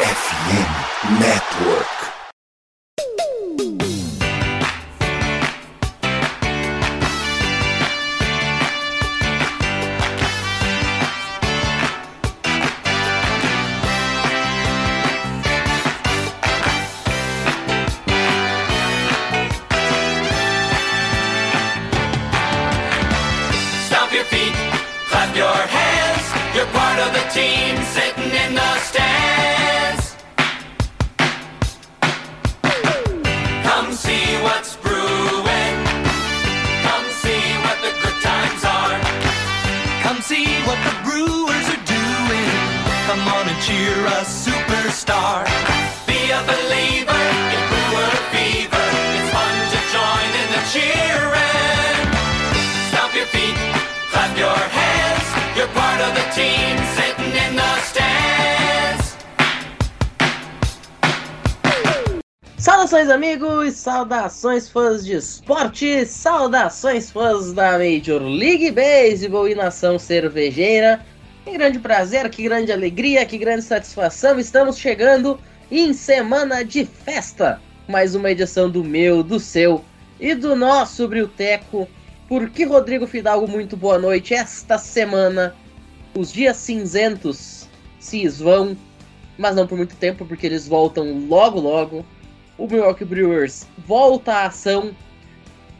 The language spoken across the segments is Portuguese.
FM Network. Saudações fãs de esporte, saudações fãs da Major League Baseball e nação cervejeira. Que grande prazer, que grande alegria, que grande satisfação. Estamos chegando em semana de festa. Mais uma edição do meu, do seu e do nosso Brilteco. Por que Rodrigo Fidalgo, muito boa noite. Esta semana, os dias cinzentos se esvão, mas não por muito tempo, porque eles voltam logo logo o Milwaukee Brewers volta à ação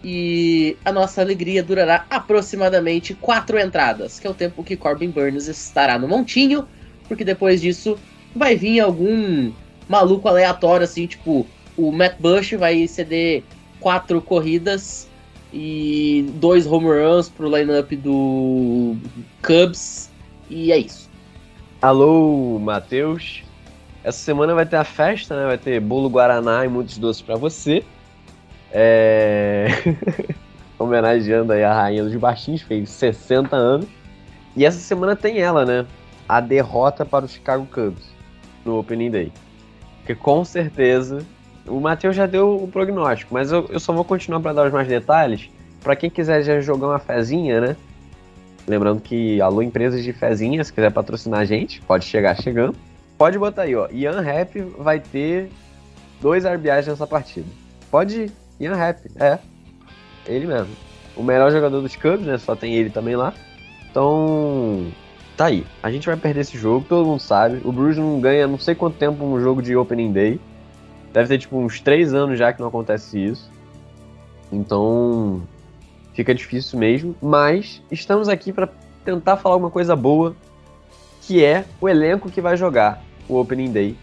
e a nossa alegria durará aproximadamente quatro entradas, que é o tempo que Corbin Burns estará no montinho, porque depois disso vai vir algum maluco aleatório, assim, tipo o Matt Bush vai ceder quatro corridas e dois home runs pro lineup do Cubs, e é isso. Alô, Matheus. Essa semana vai ter a festa, né? Vai ter bolo guaraná e muitos doces pra você. É... Homenageando aí a rainha dos baixinhos, fez 60 anos. E essa semana tem ela, né? A derrota para o Chicago Cubs no Opening Day. Porque com certeza o Matheus já deu o prognóstico, mas eu, eu só vou continuar para dar os mais detalhes. Para quem quiser já jogar uma fezinha, né? Lembrando que alô empresas de fezinha, se quiser patrocinar a gente, pode chegar chegando. Pode botar aí, ó. Ian Rap vai ter dois RBIs nessa partida. Pode ir. Ian Rap, é. Ele mesmo. O melhor jogador dos Cubs, né? Só tem ele também lá. Então, tá aí. A gente vai perder esse jogo, todo mundo sabe. O Bruce não ganha não sei quanto tempo um jogo de Opening Day. Deve ter tipo uns três anos já que não acontece isso. Então, fica difícil mesmo. Mas estamos aqui para tentar falar alguma coisa boa, que é o elenco que vai jogar o Opening Day.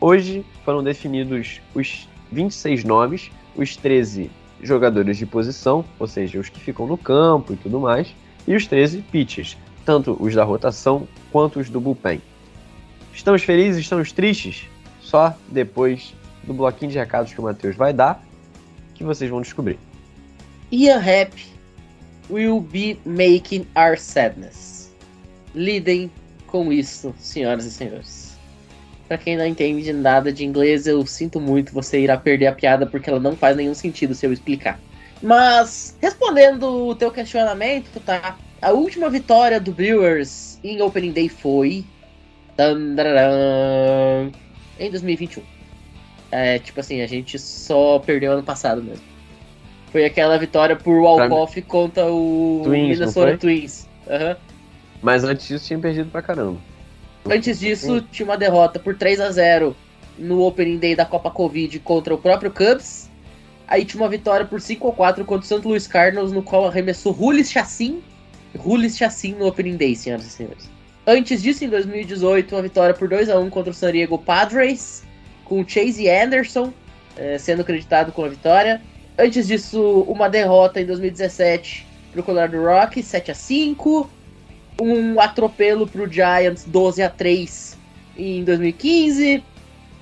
Hoje foram definidos os 26 nomes, os 13 jogadores de posição, ou seja, os que ficam no campo e tudo mais, e os 13 pitchers, tanto os da rotação quanto os do bullpen. Estamos felizes, estamos tristes? Só depois do bloquinho de recados que o Matheus vai dar, que vocês vão descobrir. Ian Rap will be making our sadness. Lidem com isso, senhoras e senhores. Pra quem não entende nada de inglês, eu sinto muito, você irá perder a piada porque ela não faz nenhum sentido se eu explicar. Mas, respondendo o teu questionamento, tá? A última vitória do Brewers em Opening Day foi. Tandaram, em 2021. É, tipo assim, a gente só perdeu ano passado mesmo. Foi aquela vitória por walk-off contra o Twins, Minnesota Twins. Aham. Mas antes disso tinha perdido pra caramba. Antes disso, tinha uma derrota por 3 a 0 no Opening Day da Copa Covid contra o próprio Cubs. Aí tinha uma vitória por 5 a 4 contra o St. Louis Cardinals, no qual arremessou Rulis Chassin. Rulis Chassin no Opening Day, senhoras e senhores. Antes disso, em 2018, uma vitória por 2 a 1 contra o San Diego Padres, com Chase Anderson eh, sendo acreditado com a vitória. Antes disso, uma derrota em 2017 para o Colorado Rockies, 7 a 5 um atropelo pro Giants 12 a 3 em 2015.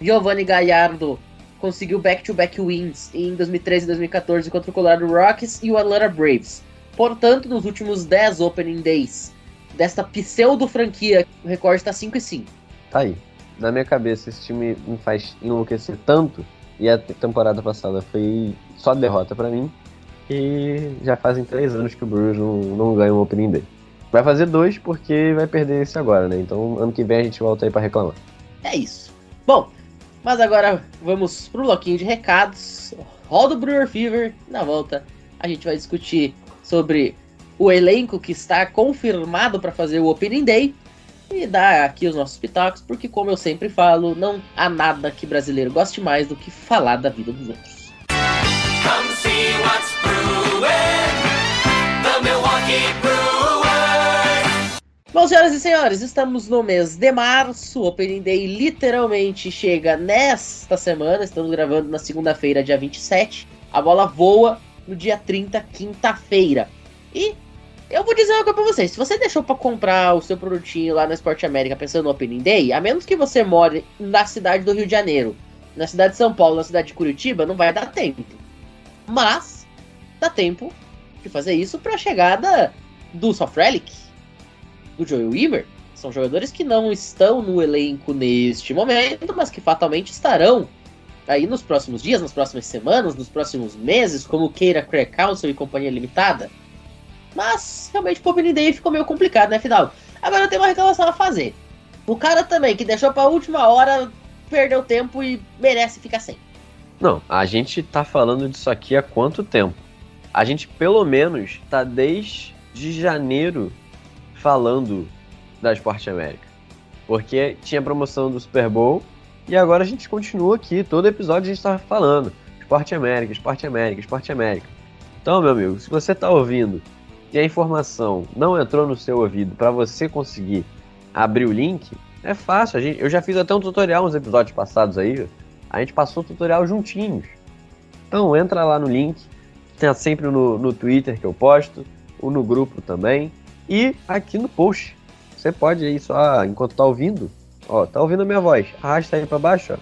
Giovanni Gallardo conseguiu back-to-back wins em 2013 e 2014 contra o Colorado Rockies e o Atlanta Braves. Portanto, nos últimos 10 opening days desta pseudo franquia, o recorde está 5 e 5. Tá aí. Na minha cabeça, esse time me faz enlouquecer tanto. E a temporada passada foi só derrota pra mim. E já fazem três anos que o Brewers não, não ganha um opening day. Vai fazer dois porque vai perder esse agora, né? Então ano que vem a gente volta aí pra reclamar. É isso. Bom, mas agora vamos pro bloquinho de recados. Roda o Brewer Fever. Na volta, a gente vai discutir sobre o elenco que está confirmado para fazer o Opening Day e dar aqui os nossos pitacos, porque, como eu sempre falo, não há nada que brasileiro goste mais do que falar da vida dos outros. Bom, senhoras e senhores, estamos no mês de março. O Opening Day literalmente chega nesta semana. Estamos gravando na segunda-feira, dia 27. A bola voa no dia 30, quinta-feira. E eu vou dizer uma coisa pra vocês: se você deixou pra comprar o seu produtinho lá na Sport América pensando no Opening Day, a menos que você more na cidade do Rio de Janeiro, na cidade de São Paulo, na cidade de Curitiba, não vai dar tempo. Mas dá tempo de fazer isso pra chegada do Soft Relic, do Joey Weaver. São jogadores que não estão no elenco neste momento, mas que fatalmente estarão aí nos próximos dias, nas próximas semanas, nos próximos meses, como queira Craig Council e companhia limitada. Mas realmente o Opening Day ficou meio complicado, né, final? Agora eu tenho uma reclamação a fazer. O cara também, que deixou pra última hora, perdeu tempo e merece ficar sem. Não, a gente tá falando disso aqui há quanto tempo? A gente pelo menos tá desde janeiro falando da Esporte América. Porque tinha promoção do Super Bowl e agora a gente continua aqui. Todo episódio a gente tá falando. Esporte América, Esporte América, Esporte América. Então, meu amigo, se você tá ouvindo e a informação não entrou no seu ouvido para você conseguir abrir o link, é fácil. A gente, eu já fiz até um tutorial nos episódios passados aí. A gente passou o tutorial juntinhos. Então entra lá no link, tem sempre no, no Twitter que eu posto, ou no grupo também, e aqui no post. Você pode aí só, enquanto tá ouvindo, ó, tá ouvindo a minha voz, arrasta aí para baixo, ó,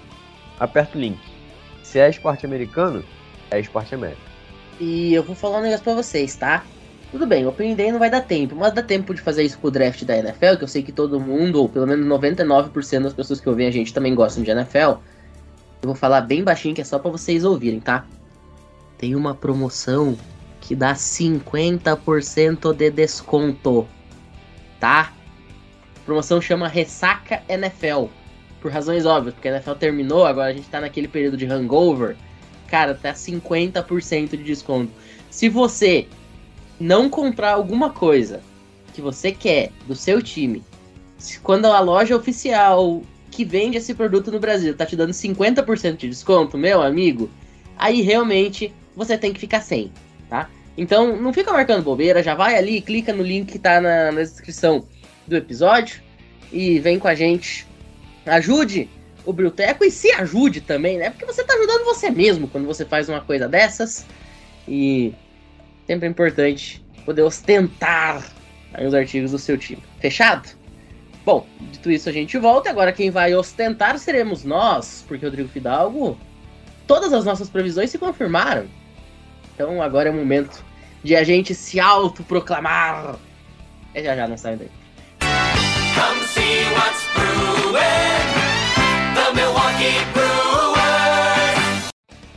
aperta o link. Se é esporte americano, é esporte américa. E eu vou falar um negócio pra vocês, tá? Tudo bem, o Opening Day não vai dar tempo, mas dá tempo de fazer isso com o draft da NFL, que eu sei que todo mundo, ou pelo menos 99% das pessoas que ouvem a gente também gostam de NFL. Eu vou falar bem baixinho, que é só pra vocês ouvirem, tá? Tem uma promoção que dá 50% de desconto, tá? A promoção chama Ressaca NFL. Por razões óbvias, porque a NFL terminou, agora a gente tá naquele período de hangover. Cara, tá 50% de desconto. Se você não comprar alguma coisa que você quer do seu time, quando a loja oficial que vende esse produto no Brasil tá te dando 50% de desconto, meu amigo, aí realmente você tem que ficar sem? Então não fica marcando bobeira, já vai ali, clica no link que tá na, na descrição do episódio e vem com a gente. Ajude o Brilteco e se ajude também, né? Porque você tá ajudando você mesmo quando você faz uma coisa dessas. E sempre é importante poder ostentar os artigos do seu time. Fechado? Bom, dito isso, a gente volta. Agora quem vai ostentar seremos nós, porque Rodrigo Fidalgo, todas as nossas previsões se confirmaram. Então agora é o momento de a gente se autoproclamar. É já já, não sai daí. Come see what's brewing. The Milwaukee Brewers.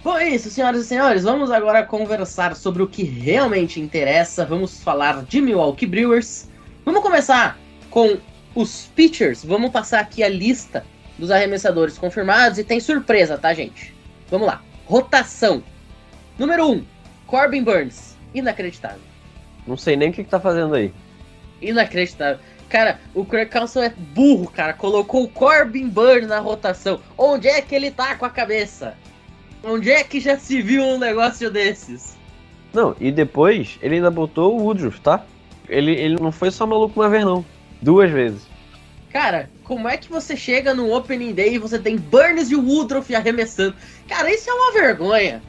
Bom, é isso, senhoras e senhores. Vamos agora conversar sobre o que realmente interessa. Vamos falar de Milwaukee Brewers. Vamos começar com os pitchers. Vamos passar aqui a lista dos arremessadores confirmados e tem surpresa, tá, gente? Vamos lá. Rotação. Número 1, um, Corbin Burns. Inacreditável. Não sei nem o que, que tá fazendo aí. Inacreditável. Cara, o Craig Council é burro, cara. Colocou o Corbin Burns na rotação. Onde é que ele tá com a cabeça? Onde é que já se viu um negócio desses? Não, e depois ele ainda botou o Woodruff, tá? Ele, ele não foi só maluco uma vez, não. Duas vezes. Cara, como é que você chega no Opening Day e você tem Burns e Woodruff arremessando? Cara, isso é uma vergonha.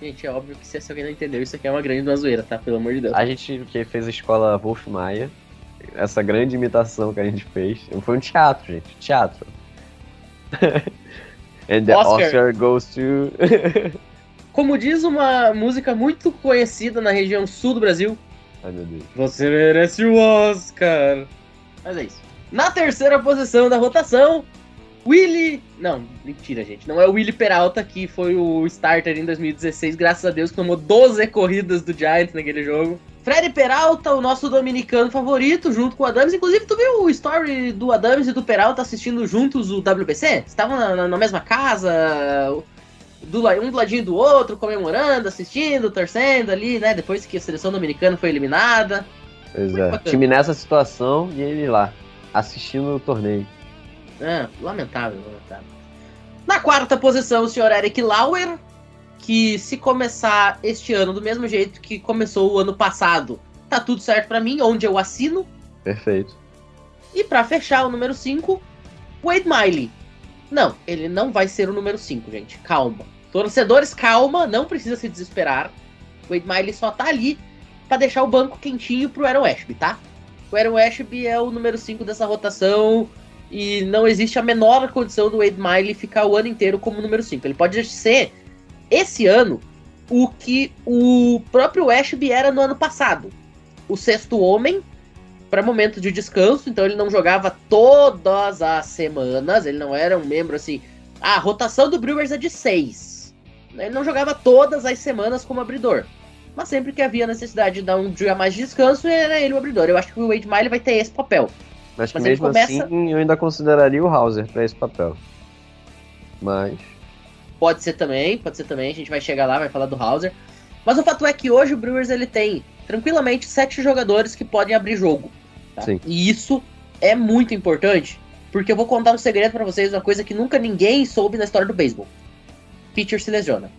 Gente, é óbvio que se alguém não entendeu, isso aqui é uma grande uma zoeira, tá? Pelo amor de Deus. A gente que fez a escola Wolf Maia, essa grande imitação que a gente fez, foi um teatro, gente. Teatro. And the Oscar. Oscar, goes to. Como diz uma música muito conhecida na região sul do Brasil, Ai meu Deus. Você merece o Oscar. Mas é isso. Na terceira posição da rotação, Willy. Não, mentira, gente. Não é o Willy Peralta, que foi o starter em 2016. Graças a Deus, que tomou 12 corridas do Giants naquele jogo. Fred Peralta, o nosso dominicano favorito, junto com o Adams. Inclusive, tu viu o story do Adams e do Peralta assistindo juntos o WBC? Estavam na, na, na mesma casa, do, um do ladinho do outro, comemorando, assistindo, torcendo ali, né? Depois que a seleção dominicana foi eliminada. Pois é. Time nessa situação e ele lá, assistindo o torneio. É, lamentável, lamentável. Na quarta posição, o senhor Eric Lauer, que se começar este ano do mesmo jeito que começou o ano passado, tá tudo certo pra mim, onde eu assino. Perfeito. E pra fechar o número 5, Wade Miley. Não, ele não vai ser o número 5, gente. Calma. Torcedores, calma, não precisa se desesperar. Wade Miley só tá ali pra deixar o banco quentinho pro Aaron Ashby, tá? O Aaron Ashby é o número 5 dessa rotação e não existe a menor condição do Wade Miley ficar o ano inteiro como número 5. Ele pode ser, esse ano, o que o próprio Ashby era no ano passado. O sexto homem, para momento de descanso, então ele não jogava todas as semanas, ele não era um membro assim. Ah, a rotação do Brewers é de seis. Ele não jogava todas as semanas como abridor. Mas sempre que havia necessidade de dar um dia mais de descanso, era ele o abridor. Eu acho que o Wade Miley vai ter esse papel. Mas, que Mas mesmo começa- assim eu ainda consideraria o Hauser pra esse papel. Mas. Pode ser também, pode ser também, a gente vai chegar lá, vai falar do Hauser. Mas o fato é que hoje o Brewers ele tem tranquilamente sete jogadores que podem abrir jogo. tá? Sim. E isso é muito importante, porque eu vou contar um segredo pra vocês, uma coisa que nunca ninguém soube na história do beisebol. Pitcher se lesiona.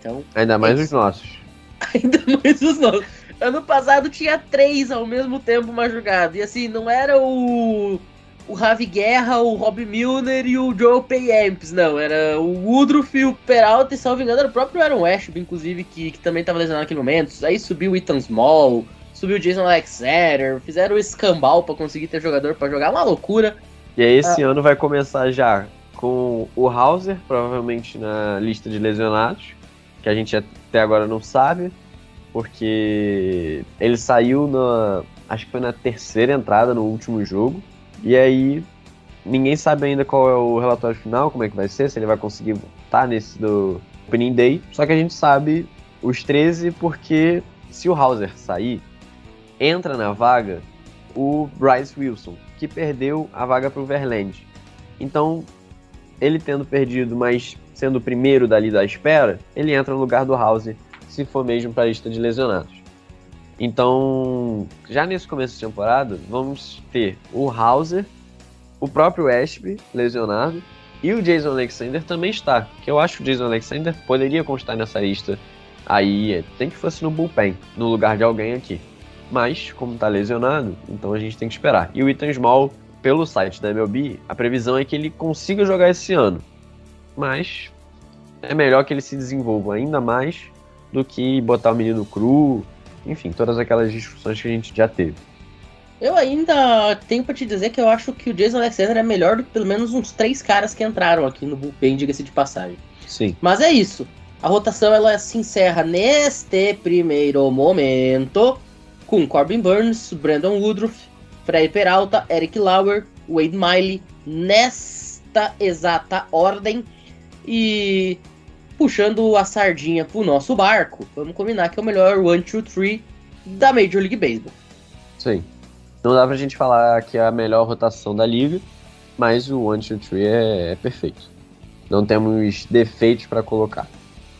Então, Ainda mais Isso. os nossos. ainda mais os nossos. Ano passado tinha três ao mesmo tempo uma jogada. E assim, não era o. O Ravi Guerra, o Rob Milner e o Joe Payamps, não. Era o Woodruff e o Peralta, e salvo engano, era o próprio Aaron Ashby, inclusive, que, que também estava lesionado naquele momento. Aí subiu o Ethan Small, subiu o Jason Alexander, fizeram o escambau pra conseguir ter jogador pra jogar. Uma loucura. E aí esse Ah. ano vai começar já com o Hauser, provavelmente na lista de lesionados, que a gente até agora não sabe, porque ele saiu na. Acho que foi na terceira entrada no último jogo. E aí ninguém sabe ainda qual é o relatório final, como é que vai ser, se ele vai conseguir estar nesse do Opening Day. Só que a gente sabe os 13 porque se o Hauser sair, entra na vaga o Bryce Wilson, que perdeu a vaga para o Verland. Então, ele tendo perdido, mas sendo o primeiro dali da espera, ele entra no lugar do Hauser, se for mesmo para a lista de lesionados. Então, já nesse começo de temporada, vamos ter o Hauser, o próprio Ashby lesionado e o Jason Alexander também está. Que eu acho que o Jason Alexander poderia constar nessa lista aí, tem que fosse no bullpen, no lugar de alguém aqui. Mas, como tá lesionado, então a gente tem que esperar. E o Ethan Small, pelo site da MLB, a previsão é que ele consiga jogar esse ano. Mas é melhor que ele se desenvolva ainda mais do que botar o menino cru, enfim, todas aquelas discussões que a gente já teve. Eu ainda tenho pra te dizer que eu acho que o Jason Alexander é melhor do que pelo menos uns três caras que entraram aqui no bullpen, diga-se de passagem. Sim. Mas é isso. A rotação ela se encerra neste primeiro momento com Corbin Burns, Brandon Woodruff, Fred Peralta, Eric Lauer, Wade Miley, nesta exata ordem. E puxando a sardinha pro nosso barco, vamos combinar que é o melhor 1, 2, 3 da Major League Baseball. Sim. Não dá pra gente falar que é a melhor rotação da liga, mas o 1, 2, 3 é, é perfeito. Não temos defeitos pra colocar.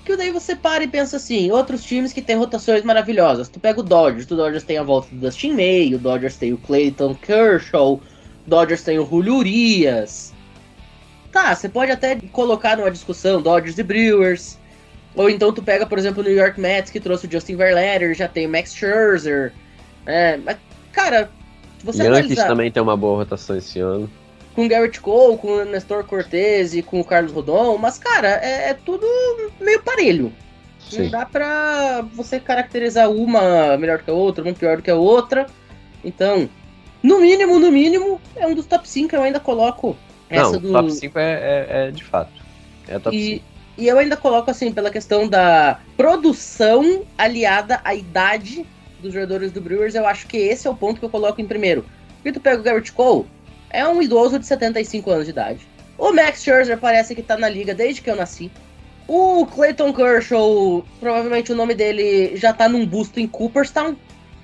Que daí você para e pensa assim, outros times que têm rotações maravilhosas. Tu pega o Dodgers, o Dodgers tem a volta do Dustin May, o Dodgers tem o Clayton Kershaw, o Dodgers tem o Julio Urias. Tá, você pode até colocar numa discussão Dodgers e Brewers. Ou então tu pega, por exemplo, o New York Mets, que trouxe o Justin Verlander, já tem o Max Scherzer. É, mas, cara, você Yankees analisar também tem uma boa rotação esse ano. com o Garrett Cole, com o Nestor Cortez e com o Carlos Rodon, mas, cara, é, é tudo meio parelho. Não Sim. dá pra você caracterizar uma melhor que a outra, uma pior do que a outra. Então, no mínimo, no mínimo, é um dos top 5. Eu ainda coloco essa Não, do. top 5 é, é, é de fato. É top e, 5. e eu ainda coloco assim, pela questão da produção aliada à idade dos jogadores do Brewers, eu acho que esse é o ponto que eu coloco em primeiro. Porque tu pega o Garrett Cole, é um idoso de 75 anos de idade. O Max Scherzer parece que tá na liga desde que eu nasci. O Clayton Kershaw, provavelmente o nome dele já tá num busto em Cooperstown.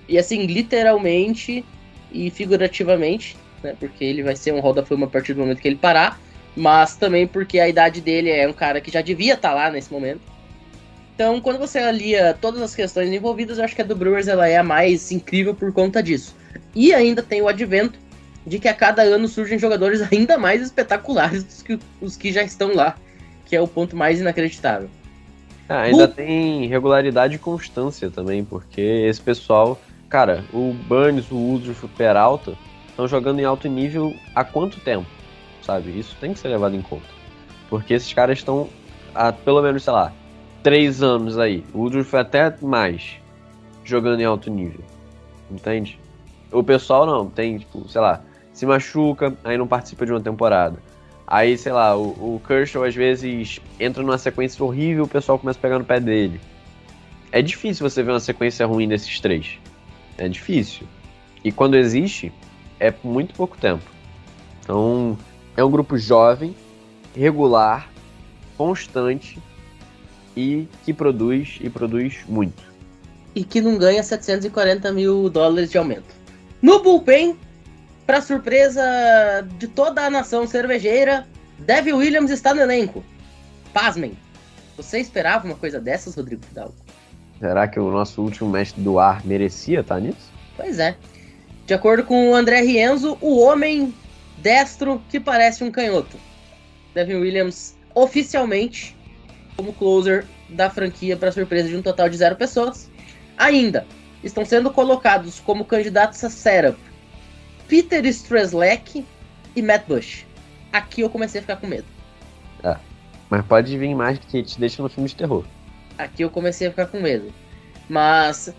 E assim, literalmente e figurativamente, né? Porque ele vai ser um Hall da Fama a partir do momento que ele parar, mas também porque a idade dele é um cara que já devia estar lá nesse momento. Então, quando você alia todas as questões envolvidas, eu acho que a do Brewers ela é a mais incrível por conta disso. E ainda tem o advento de que a cada ano surgem jogadores ainda mais espetaculares do que os que já estão lá, que é o ponto mais inacreditável. Ah, ainda tem regularidade e constância também, porque esse pessoal, cara, o Burns, o Woodruff, o Peralta estão jogando em alto nível há quanto tempo? Sabe? Isso tem que ser levado em conta. Porque esses caras estão há pelo menos, sei lá, três anos aí. O Woodruff foi até mais jogando em alto nível. Entende? O pessoal não, tem, tipo, sei lá, se machuca, aí não participa de uma temporada. Aí, sei lá, o, o Kershaw às vezes entra numa sequência horrível, o pessoal começa a pegar no pé dele. É difícil você ver uma sequência ruim desses três. É difícil. E quando existe, é muito pouco tempo. Então, é um grupo jovem, regular, constante e que produz e produz muito. E que não ganha 740 mil dólares de aumento. No bullpen, para surpresa de toda a nação cervejeira, Devin Williams está no elenco. Pasmem. Você esperava uma coisa dessas, Rodrigo Fidalgo? Será que o nosso último mestre do ar merecia estar nisso? Pois é. De acordo com o André Rienzo, o homem destro que parece um canhoto. Devin Williams oficialmente como closer da franquia para surpresa de um total de zero pessoas. Ainda estão sendo colocados como candidatos a setup Peter Strzelecki e Matt Bush. Aqui eu comecei a ficar com medo. É. Mas pode vir mais que te deixa no filme de terror. Aqui eu comecei a ficar com medo. Mas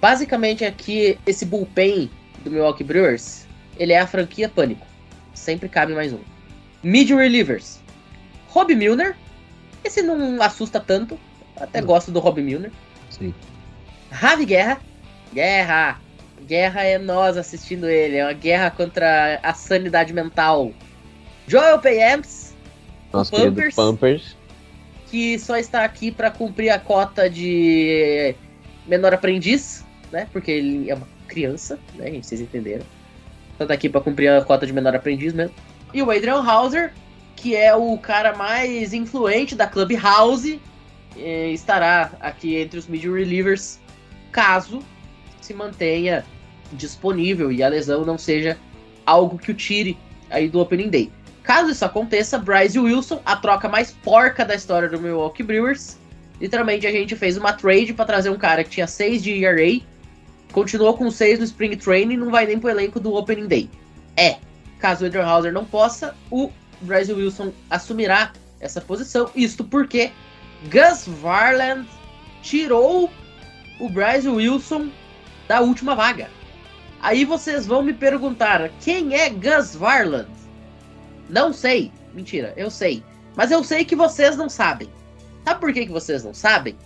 basicamente aqui esse bullpen do Milwaukee Brewers, ele é a franquia Pânico. Sempre cabe mais um. Mid relievers. Rob Milner. Esse não assusta tanto. Até Não. gosto do Rob Milner. Sim. Ravi Guerra. Guerra. Guerra é nós assistindo ele. É uma guerra contra a sanidade mental. Joel Payamps, Nosso Pampers. Pampers. que só está aqui para cumprir a cota de menor aprendiz, né? Porque ele é uma criança, né? Vocês entenderam. Só tá aqui para cumprir a cota de menor aprendiz mesmo. E o Adrian Hauser, que é o cara mais influente da Clubhouse, eh, estará aqui entre os mid relievers, caso se mantenha disponível e a lesão não seja algo que o tire aí do Opening Day. Caso isso aconteça, Bryce Wilson, a troca mais porca da história do Milwaukee Brewers. Literalmente a gente fez uma trade para trazer um cara que tinha 6 de ERA, continuou com 6 no Spring Training e não vai nem pro elenco do Opening Day. É, caso o Adrian Hauser não possa, o Bryce Wilson assumirá essa posição. Isto porque Gus Varland tirou o Bryce Wilson da última vaga. Aí vocês vão me perguntar, quem é Gus Varland? Não sei. Mentira, eu sei. Mas eu sei que vocês não sabem. Sabe por que, que vocês não sabem?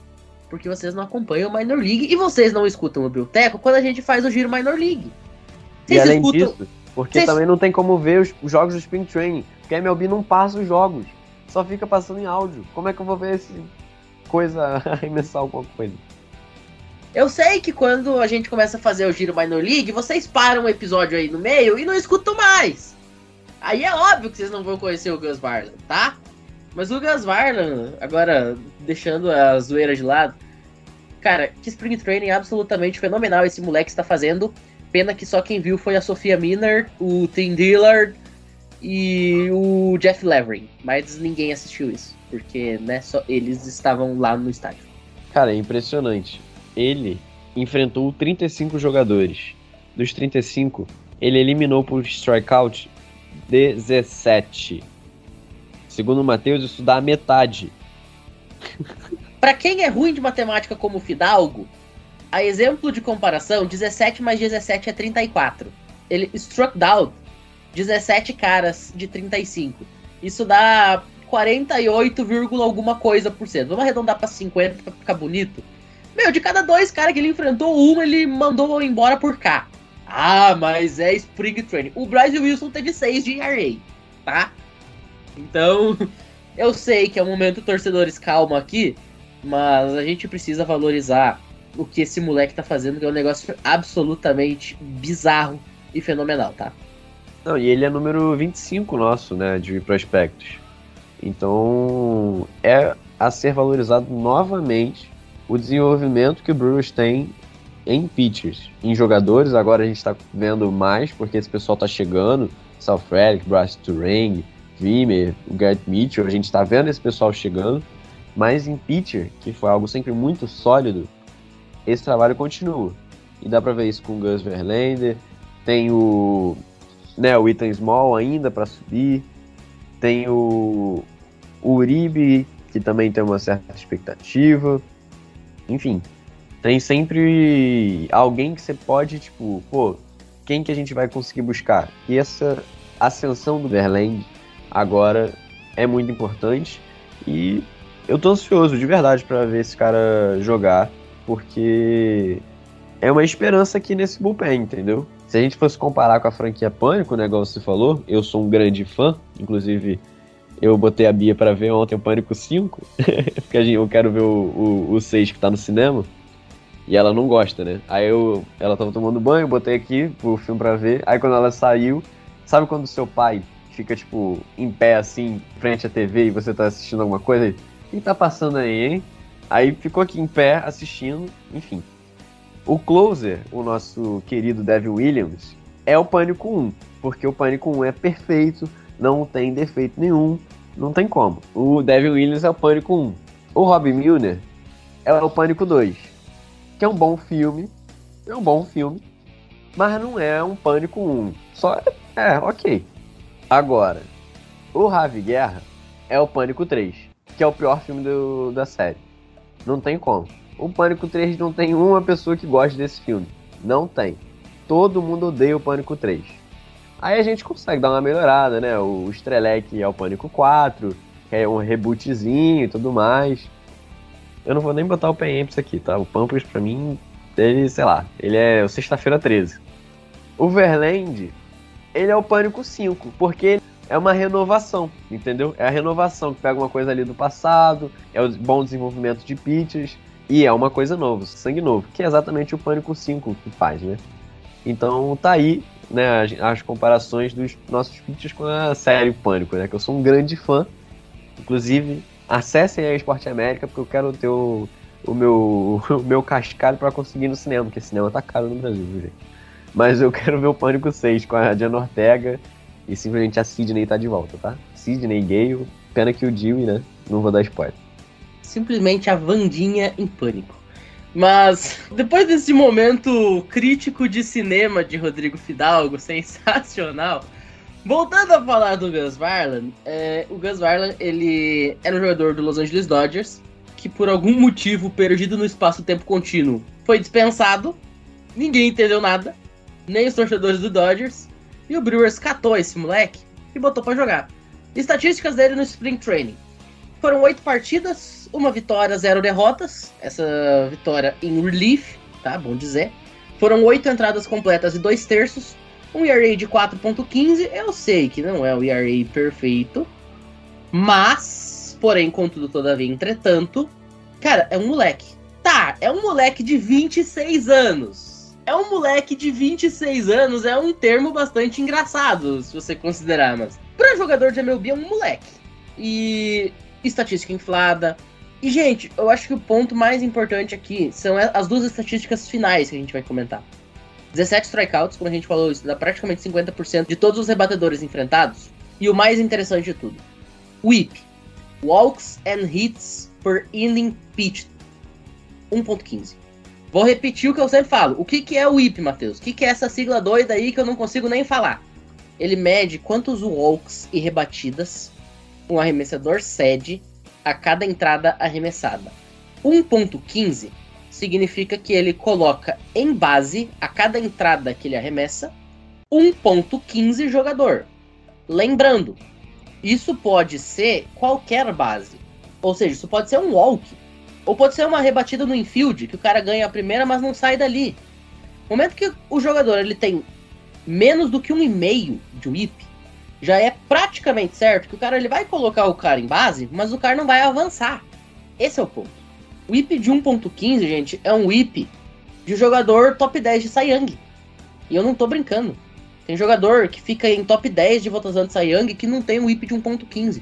Porque vocês não acompanham o Minor League e vocês não escutam o Bilteco quando a gente faz o Giro Minor League. E Vocês além escutam. disso, porque Vocês- também não tem como ver os os jogos do Spring Training. Porque a MLB não passa os jogos. Só fica passando em áudio. Como é que eu vou ver esse coisa arremessar alguma coisa? Eu sei que quando a gente começa a fazer o Giro Minor League, vocês param um episódio aí no meio e não escutam mais. Aí é óbvio que vocês não vão conhecer o Gus Varland, tá? Mas o Gus Varland, agora deixando a zoeira de lado, cara, que Spring Training absolutamente fenomenal esse moleque está fazendo. Pena que só quem viu foi a Sofia Miner, o Tim Dillard e o Jeff Levering. Mas ninguém assistiu isso, porque né, só eles estavam lá no estádio. Cara, é impressionante. Ele enfrentou 35 jogadores. Dos 35, ele eliminou por strikeout 17. Segundo o Matheus, isso dá a metade. Pra quem é ruim de matemática como Fidalgo, a exemplo de comparação, 17 mais 17 é 34. Ele struck down 17 caras de 35. Isso dá 48, vírgula alguma coisa por cento. Vamos arredondar pra 50 pra ficar bonito. Meu, de cada dois caras que ele enfrentou, um ele mandou embora por cá. Ah, mas é Spring Training. O Bryce Wilson teve 6 de ERA, tá? Então, eu sei que é um momento torcedores calmo aqui, mas a gente precisa valorizar o que esse moleque tá fazendo, que é um negócio absolutamente bizarro e fenomenal, tá? Não, e ele é número 25 nosso, né, de prospectos. Então, é a ser valorizado novamente o desenvolvimento que o Brewers tem em pitchers. Em jogadores, agora a gente está vendo mais, porque esse pessoal tá chegando. Sal Frelick, Bryce Turang, Vimer, o Garrett Mitchell, a gente está vendo esse pessoal chegando. Mas em pitcher, que foi algo sempre muito sólido, esse trabalho continua. E dá para ver isso com o Gus Verlander, tem o, né, o Ethan Small ainda para subir, tem o, o Uribe, que também tem uma certa expectativa. Enfim, tem sempre alguém que você pode, tipo, pô, quem que a gente vai conseguir buscar? E essa ascensão do Verlander agora é muito importante e eu tô ansioso de verdade para ver esse cara jogar, porque é uma esperança aqui nesse bullpen, entendeu? Se a gente fosse comparar com a franquia Pânico, né, igual você falou, eu sou um grande fã, inclusive eu botei a Bia para ver ontem o Pânico 5, porque eu quero ver o, o, o 6 que tá no cinema. E ela não gosta, né? Aí eu, ela tava tomando banho, botei aqui pro filme pra ver. Aí quando ela saiu, sabe quando seu pai fica, tipo, em pé assim, frente à TV e você tá assistindo alguma coisa? Que tá passando aí, hein? Aí ficou aqui em pé assistindo, enfim. O closer, o nosso querido Devin Williams, é o Pânico 1, porque o Pânico 1 é perfeito, não tem defeito nenhum, não tem como. O Devin Williams é o Pânico 1. O Rob Milner é o Pânico 2, que é um bom filme, é um bom filme, mas não é um Pânico 1. Só é, ok. Agora, o Ravi Guerra é o Pânico 3, que é o pior filme do, da série. Não tem como. O Pânico 3 não tem uma pessoa que goste desse filme. Não tem. Todo mundo odeia o Pânico 3. Aí a gente consegue dar uma melhorada, né? O Strelec é o Pânico 4, que é um rebootzinho e tudo mais. Eu não vou nem botar o Pamps aqui, tá? O Pampers, pra mim, ele, sei lá, ele é o Sexta-feira 13. O Verland, ele é o Pânico 5, porque é uma renovação, entendeu? É a renovação que pega uma coisa ali do passado, é o bom desenvolvimento de pitches, e é uma coisa nova, sangue novo, que é exatamente o Pânico 5 que faz, né? Então tá aí, né, as, as comparações dos nossos pitches com a série Pânico, né? Que eu sou um grande fã. Inclusive, acessem a Esporte América, porque eu quero ter o, o meu, o meu cascalho para conseguir no cinema, porque cinema tá caro no Brasil, gente? Mas eu quero ver o Pânico 6 com a Diana Ortega e simplesmente a Sidney tá de volta, tá? Sidney Gale, pena que o Dewey, né? Não vou dar spoiler simplesmente a Vandinha em pânico. Mas depois desse momento crítico de cinema de Rodrigo Fidalgo, sensacional. Voltando a falar do Gus Varland, é, o Gus Varland ele era um jogador do Los Angeles Dodgers que por algum motivo perdido no espaço-tempo contínuo foi dispensado. Ninguém entendeu nada, nem os torcedores do Dodgers. E o Brewers catou esse moleque e botou para jogar. Estatísticas dele no Spring Training. Foram oito partidas, uma vitória, zero derrotas. Essa vitória em relief, tá? Bom dizer. Foram oito entradas completas e dois terços. Um ERA de 4.15. Eu sei que não é o ERA perfeito. Mas, porém, contudo, todavia, entretanto, cara, é um moleque. Tá, é um moleque de 26 anos. É um moleque de 26 anos, é um termo bastante engraçado, se você considerar, mas. Para jogador de MLB é um moleque. E estatística inflada. E, gente, eu acho que o ponto mais importante aqui são as duas estatísticas finais que a gente vai comentar. 17 strikeouts, como a gente falou, isso dá praticamente 50% de todos os rebatedores enfrentados. E o mais interessante de tudo, WHIP, Walks and Hits per Inning Pitched, 1.15. Vou repetir o que eu sempre falo. O que, que é o WHIP, Matheus? O que, que é essa sigla doida aí que eu não consigo nem falar? Ele mede quantos walks e rebatidas um arremessador cede a cada entrada arremessada. 1.15 significa que ele coloca em base a cada entrada que ele arremessa 1.15 jogador. Lembrando, isso pode ser qualquer base. Ou seja, isso pode ser um walk. Ou pode ser uma rebatida no infield, que o cara ganha a primeira, mas não sai dali. No momento que o jogador ele tem menos do que um e meio de whip, já é praticamente certo que o cara ele vai colocar o cara em base, mas o cara não vai avançar. Esse é o ponto. O whip de 1.15, gente, é um whip de jogador top 10 de Young. E eu não tô brincando. Tem jogador que fica em top 10 de votação de Young que não tem um whip de 1.15.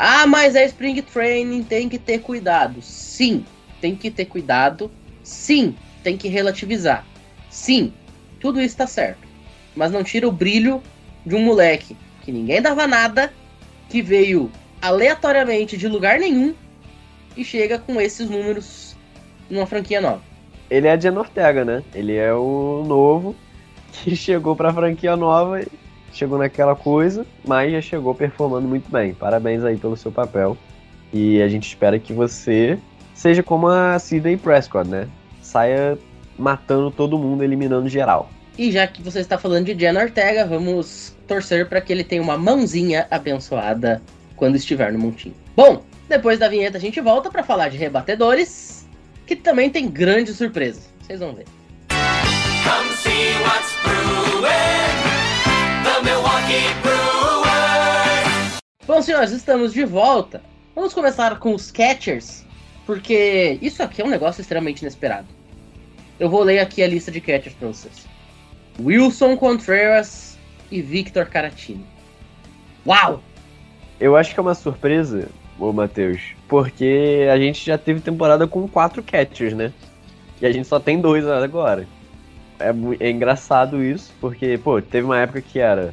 Ah, mas é Spring Training, tem que ter cuidado. Sim, tem que ter cuidado. Sim, tem que relativizar. Sim, tudo isso tá certo. Mas não tira o brilho de um moleque que ninguém dava nada, que veio aleatoriamente de lugar nenhum e chega com esses números numa franquia nova. Ele é a Jen Ortega, né? Ele é o novo que chegou pra franquia nova, e chegou naquela coisa, mas já chegou performando muito bem. Parabéns aí pelo seu papel. E a gente espera que você seja como a Sidney Prescott, né? Saia matando todo mundo, eliminando geral. E já que você está falando de Jen Ortega, vamos torcer para que ele tenha uma mãozinha abençoada quando estiver no montinho. Bom, depois da vinheta a gente volta para falar de rebatedores, que também tem grandes surpresas. Vocês vão ver. Come see what's Bom, senhores, estamos de volta. Vamos começar com os catchers, porque isso aqui é um negócio extremamente inesperado. Eu vou ler aqui a lista de catchers para vocês. Wilson Contreras e Victor Caratini. Uau! Eu acho que é uma surpresa, ô Matheus, porque a gente já teve temporada com quatro catchers, né? E a gente só tem dois agora. É, é engraçado isso, porque, pô, teve uma época que era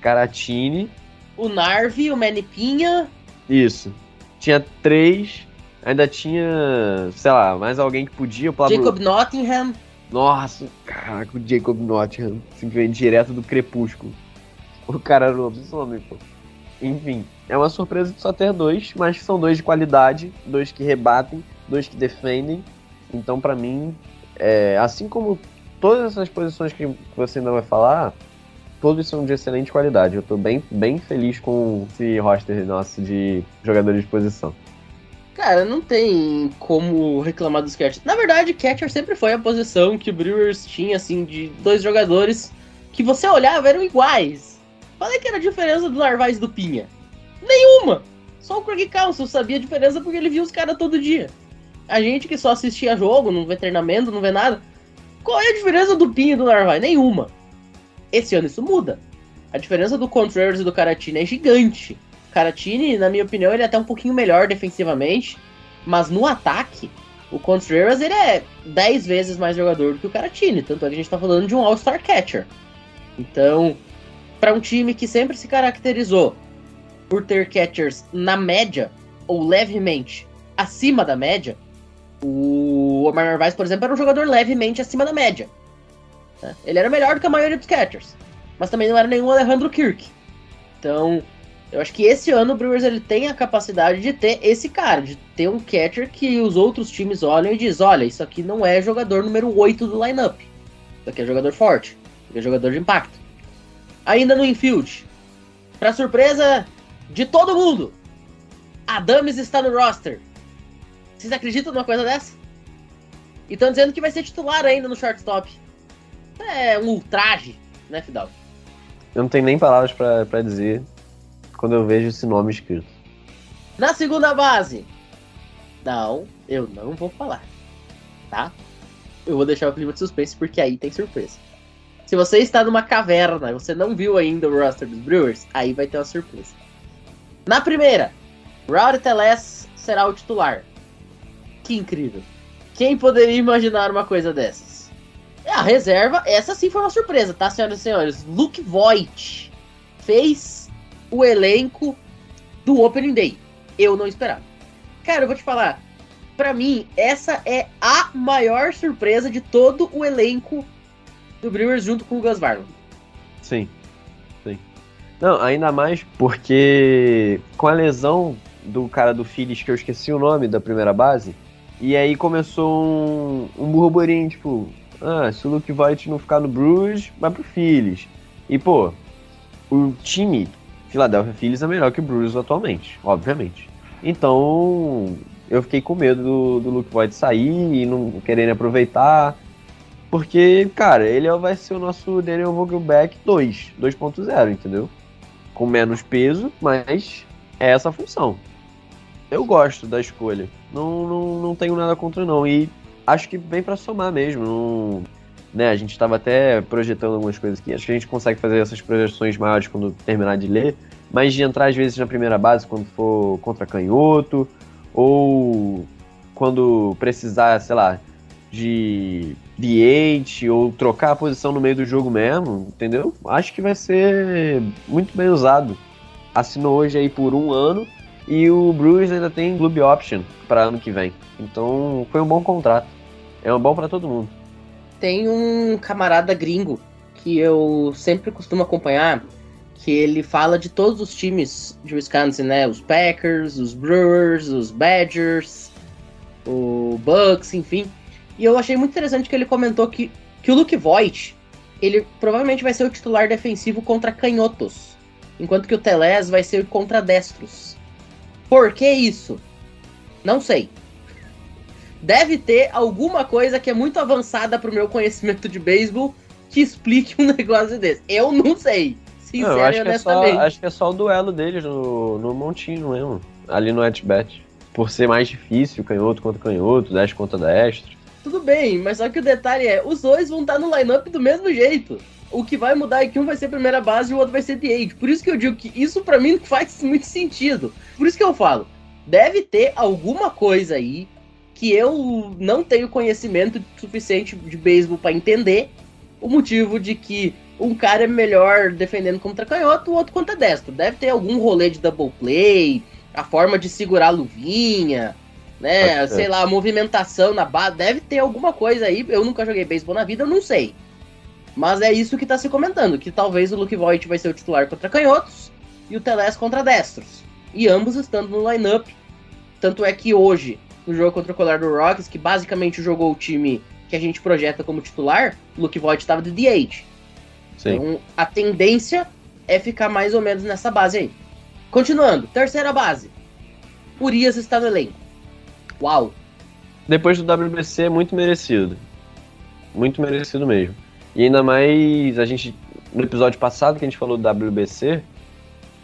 Caratini, O Narvi, o Manipinha, isso. Tinha três, ainda tinha, sei lá, mais alguém que podia. Jacob Nottingham. Nossa, caraca, o Jacob Nottingham, simplesmente direto do crepúsculo. O cara era um lobisomem, pô. Enfim, é uma surpresa de só ter dois, mas que são dois de qualidade, dois que rebatem, dois que defendem. Então, pra mim, é, assim como todas essas posições que você ainda vai falar, todos são de excelente qualidade. Eu tô bem, bem feliz com esse roster nosso de jogadores de posição. Cara, não tem como reclamar dos catchers. Na verdade, catcher sempre foi a posição que o Brewers tinha, assim, de dois jogadores que você olhava eram iguais. Qual é que era a diferença do Narvaez do Pinha? Nenhuma! Só o Craig Counsell sabia a diferença porque ele via os caras todo dia. A gente que só assistia jogo, não vê treinamento, não vê nada. Qual é a diferença do Pinha e do Narvaez? Nenhuma. Esse ano isso muda. A diferença do Contreras e do Caratini é gigante. Caratini, na minha opinião, ele é até um pouquinho melhor defensivamente, mas no ataque, o Contreras ele é 10 vezes mais jogador do que o Caratini, tanto é que a gente tá falando de um All-Star Catcher. Então, para um time que sempre se caracterizou por ter catchers na média ou levemente acima da média, o Omar Narvaez, por exemplo, era um jogador levemente acima da média. Né? Ele era melhor do que a maioria dos catchers, mas também não era nenhum Alejandro Kirk. Então, eu acho que esse ano o Brewers ele tem a capacidade de ter esse cara, de ter um catcher que os outros times olham e diz, olha, isso aqui não é jogador número 8 do lineup. Isso aqui é jogador forte, isso aqui é jogador de impacto. Ainda no infield, para surpresa de todo mundo, Adams está no roster. Vocês acreditam numa coisa dessa? E estão dizendo que vai ser titular ainda no shortstop. É um ultraje, né, Fidal? Eu não tenho nem palavras pra pra dizer quando eu vejo esse nome escrito. Na segunda base. Não, eu não vou falar. Tá? Eu vou deixar o clima de suspense porque aí tem surpresa. Se você está numa caverna e você não viu ainda o roster dos Brewers, aí vai ter uma surpresa. Na primeira, Rowdy Teles será o titular. Que incrível. Quem poderia imaginar uma coisa dessas? É a reserva, essa sim foi uma surpresa, tá, senhoras e senhores? Luke Voigt fez o elenco do Opening Day. Eu não esperava. Cara, eu vou te falar. Pra mim, essa é a maior surpresa de todo o elenco do Brewers junto com o Gus Varland. Sim, sim. Não, ainda mais porque com a lesão do cara do Phillies, que eu esqueci o nome da primeira base, e aí começou um, um burburinho, tipo, ah, se o Luke Voigt não ficar no Brewers, vai pro Phillies. E, pô, o time Philadelphia Phillies é melhor que o Brewers atualmente, obviamente. Então, eu fiquei com medo do, do Luke Voigt sair e não querendo aproveitar. Porque, cara, ele vai ser o nosso Daniel Vogelback 2, 2.0, entendeu? Com menos peso, mas é essa a função. eu gosto da escolha. Não, não, não tenho nada contra, não. E acho que vem para somar mesmo. Não, né, a gente estava até projetando algumas coisas aqui. Acho que a gente consegue fazer essas projeções maiores quando terminar de ler. Mas de entrar às vezes na primeira base quando for contra canhoto. Ou quando precisar, sei lá, de DH ou trocar a posição no meio do jogo mesmo, entendeu? Acho que vai ser muito bem usado. Assinou hoje aí por um ano e o Brewers ainda tem Club Option para ano que vem. Então foi um bom contrato. É bom para todo mundo. Tem um camarada gringo que eu sempre costumo acompanhar, que ele fala de todos os times de Wisconsin, né? Os Packers, os Brewers, os Badgers, o Bucks, enfim. E eu achei muito interessante que ele comentou que, que o Luke Voigt, ele provavelmente vai ser o titular defensivo contra canhotos, enquanto que o Teles vai ser contra destros. Por que isso? Não sei. Deve ter alguma coisa que é muito avançada pro meu conhecimento de beisebol que explique um negócio desse. Eu não sei. Sincero Não, eu acho, que é só, acho que é só o duelo deles no, no montinho mesmo. Ali no at-bat. Por ser mais difícil, canhoto contra canhoto, destro contra destro. Tudo bem, mas só que o detalhe é, os dois vão estar no lineup do mesmo jeito. O que vai mudar é que um vai ser primeira base e o outro vai ser DH. Por isso que eu digo que isso pra mim não faz muito sentido. Por isso que eu falo, deve ter alguma coisa aí que eu não tenho conhecimento suficiente de beisebol pra entender o motivo de que um cara é melhor defendendo contra canhoto, o outro contra destro. Deve ter algum rolê de double play, a forma de segurar a luvinha, né? Sei lá, a movimentação na base. Deve ter alguma coisa aí. Eu nunca joguei beisebol na vida, eu não sei. Mas é isso que tá se comentando, que talvez o Luke Voigt vai ser o titular contra canhotos e o Teles contra destros. E ambos estando no lineup. Tanto é que hoje, no jogo contra o Colorado Rockies, que basicamente jogou o time que a gente projeta como titular, o Luke Voigt estava de DH. Sim. Então, a tendência é ficar mais ou menos nessa base aí. Continuando, terceira base. Urias está no elenco. Uau! Depois do WBC é muito merecido. Muito merecido mesmo. E ainda mais a gente. No episódio passado que a gente falou do WBC,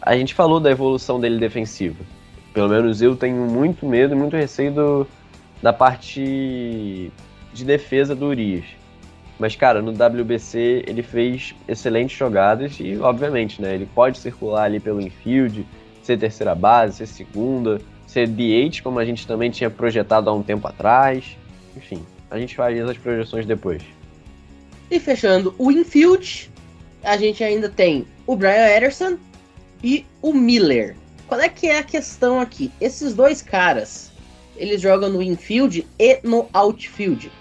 a gente falou da evolução dele defensiva. Pelo menos eu tenho muito medo muito receio do- da parte de defesa do Urias. Mas, cara, no WBC ele fez excelentes jogadas e, obviamente, né, ele pode circular ali pelo infield, ser terceira base, ser segunda, ser DH, como a gente também tinha projetado há um tempo atrás. Enfim, a gente faria essas projeções depois. E fechando o infield, a gente ainda tem o Brian Ederson e o Miller. Qual é que é a questão aqui? Esses dois caras, eles jogam no infield e no outfield.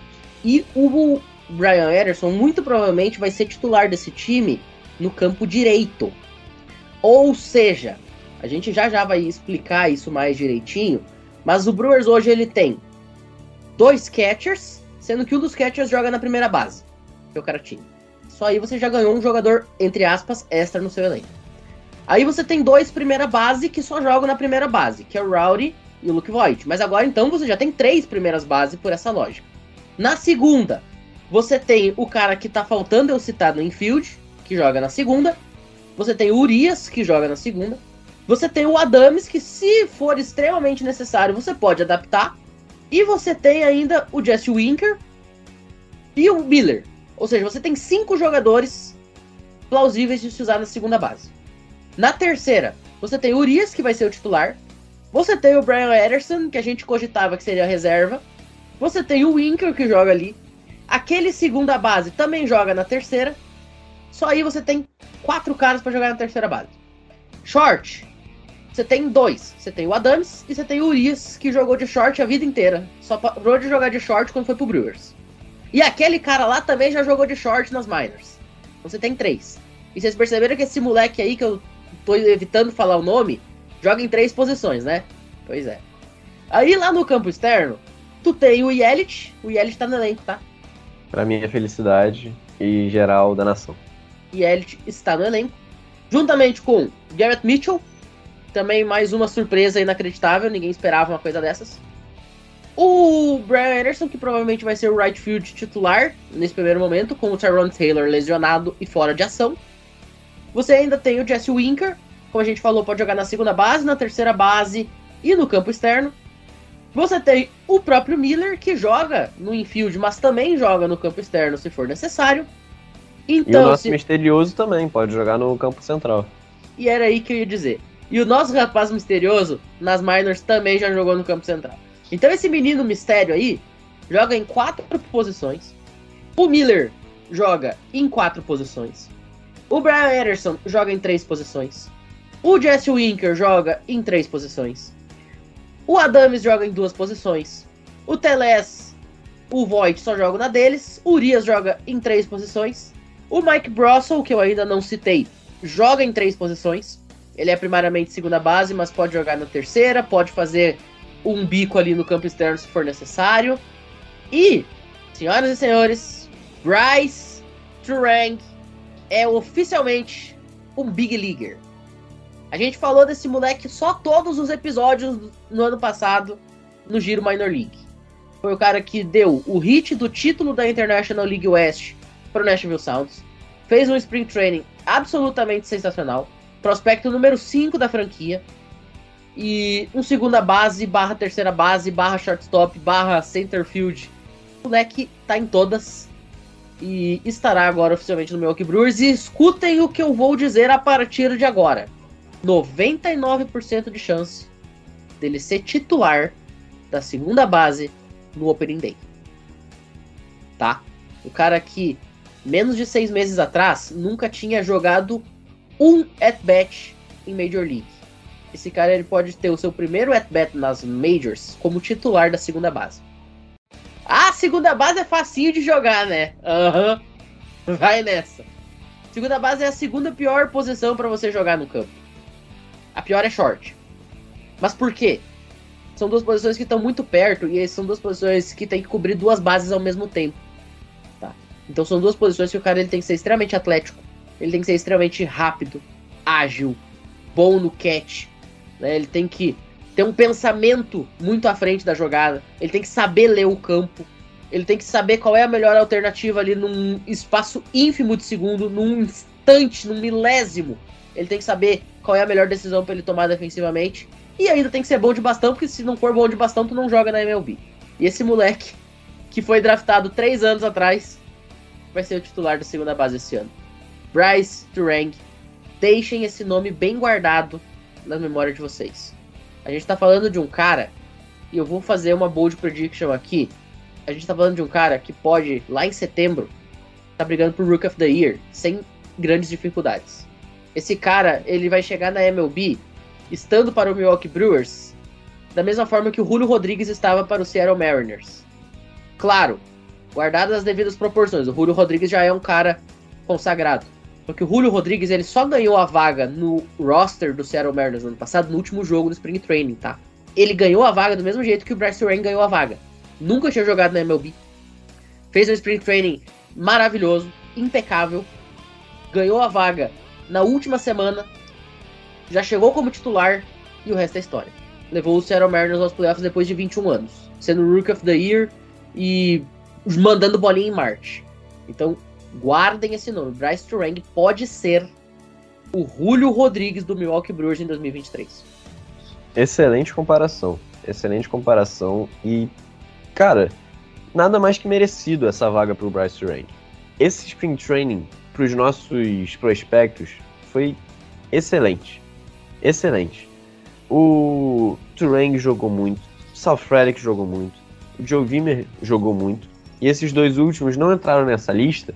E o Brian Ederson muito provavelmente vai ser titular desse time no campo direito. Ou seja, a gente já já vai explicar isso mais direitinho, mas o Brewers hoje ele tem dois catchers, sendo que um dos catchers joga na primeira base que o cara tinha. Só aí você já ganhou um jogador, entre aspas, extra no seu elenco. Aí você tem dois primeira base que só jogam na primeira base, que é o Rowdy e o Luke Voigt. Mas agora então você já tem três primeiras bases por essa lógica. Na segunda, você tem o cara que tá faltando eu citar no infield, que joga na segunda. Você tem o Urias, que joga na segunda. Você tem o Adams, que se for extremamente necessário, você pode adaptar. E você tem ainda o Jesse Winker e o Miller. Ou seja, você tem cinco jogadores plausíveis de se usar na segunda base. Na terceira, você tem o Urias, que vai ser o titular. Você tem o Brian Ederson, que a gente cogitava que seria reserva. Você tem o Winker, que joga ali. Aquele segunda base também joga na terceira. Só aí você tem quatro caras para jogar na terceira base. Short, você tem dois. Você tem o Adams e você tem o Urias, que jogou de short a vida inteira. Só parou de jogar de short quando foi pro Brewers. E aquele cara lá também já jogou de short nas minors. Então Você tem três. E vocês perceberam que esse moleque aí, que eu tô evitando falar o nome, joga em três posições, né? Pois é. Aí lá no campo externo, tu tem o Yelich. O Yelich tá no elenco, tá? Pra minha felicidade e geral da nação. Yelich está no elenco. Juntamente com Garrett Mitchell. Também mais uma surpresa inacreditável, ninguém esperava uma coisa dessas. O Brian Anderson, que provavelmente vai ser o right field titular nesse primeiro momento, com o Tyrone Taylor lesionado e fora de ação. Você ainda tem o Jesse Winker, como a gente falou, pode jogar na segunda base, na terceira base e no campo externo. Você tem o próprio Miller, que joga no infield, mas também joga no campo externo se for necessário. E o Então, nosso se... misterioso também, pode jogar no campo central. e era aí que eu ia dizer. E o nosso rapaz misterioso, nas minors, também já jogou no campo central. Então esse menino mistério aí joga em quatro posições. O Miller joga em quatro posições. O Brian Anderson joga em três posições. O Jesse Winker joga em três posições. O Adams joga em duas posições. O Teles, o Void só joga na deles. O Urias joga em três posições. O Mike Brossel, que eu ainda não citei, joga em três posições. Ele é primariamente segunda base, mas pode jogar na terceira, pode fazer um bico ali no campo externo se for necessário. E, senhoras e senhores, Bryce Turang é oficialmente um Big Leaguer. A gente falou desse moleque só todos os episódios no ano passado no Giro Minor League. Foi o cara que deu o hit do título da International League West para o Nashville Sounds. Fez um Spring Training absolutamente sensacional. Prospecto número 5 da franquia. E um segunda base, barra terceira base, barra shortstop, barra center field. O moleque tá em todas. E estará agora oficialmente no Milwaukee Brewers. E escutem o que eu vou dizer a partir de agora. 99% de chance dele ser titular da segunda base no Opening Day. Tá? O cara que, menos de seis meses atrás, nunca tinha jogado um at-bat em Major League. Esse cara ele pode ter o seu primeiro at-bat nas Majors como titular da segunda base. Ah, segunda base é facinho de jogar, né? Aham. Vai nessa. Segunda base é a segunda pior posição para você jogar no campo. A pior é short. Mas por quê? São duas posições que estão muito perto e são duas posições que tem que cobrir duas bases ao mesmo tempo. Tá? Então são duas posições que o cara ele tem que ser extremamente atlético, ele tem que ser extremamente rápido, ágil, bom no catch. Né? Ele tem que ter um pensamento muito à frente da jogada. Ele tem que saber ler o campo. Ele tem que saber qual é a melhor alternativa ali num espaço ínfimo de segundo, num instante, num milésimo. Ele tem que saber qual é a melhor decisão para ele tomar defensivamente. E ainda tem que ser bom de bastão, porque se não for bom de bastão, tu não joga na MLB. E esse moleque, que foi draftado três anos atrás, vai ser o titular da segunda base esse ano. Bryce Turang. Deixem esse nome bem guardado na memória de vocês. A gente tá falando de um cara, e eu vou fazer uma bold prediction aqui. A gente tá falando de um cara que pode, lá em setembro, tá brigando por Rook of the Year, sem grandes dificuldades. Esse cara, ele vai chegar na MLB estando para o Milwaukee Brewers da mesma forma que o Julio Rodrigues estava para o Seattle Mariners. Claro, guardadas as devidas proporções. O Julio Rodrigues já é um cara consagrado. Porque o Julio Rodrigues ele só ganhou a vaga no roster do Seattle Mariners no ano passado, no último jogo do Spring Training, tá? Ele ganhou a vaga do mesmo jeito que o Bryce Rain ganhou a vaga. Nunca tinha jogado na MLB. Fez um Spring Training maravilhoso, impecável. Ganhou a vaga na última semana. Já chegou como titular e o resto é história. Levou o Seattle Mariners aos playoffs depois de 21 anos, sendo Rook of the Year e mandando bolinha em Marte. Então, guardem esse nome. Bryce Turang pode ser o Julio Rodrigues do Milwaukee Brewers em 2023. Excelente comparação. Excelente comparação. E, cara, nada mais que merecido essa vaga pro Bryce Turang. Esse Spring Training pros nossos prospectos foi excelente. Excelente. O Turang jogou muito. O Sal Frelick jogou muito. O Joe Wimmer jogou muito. E esses dois últimos não entraram nessa lista,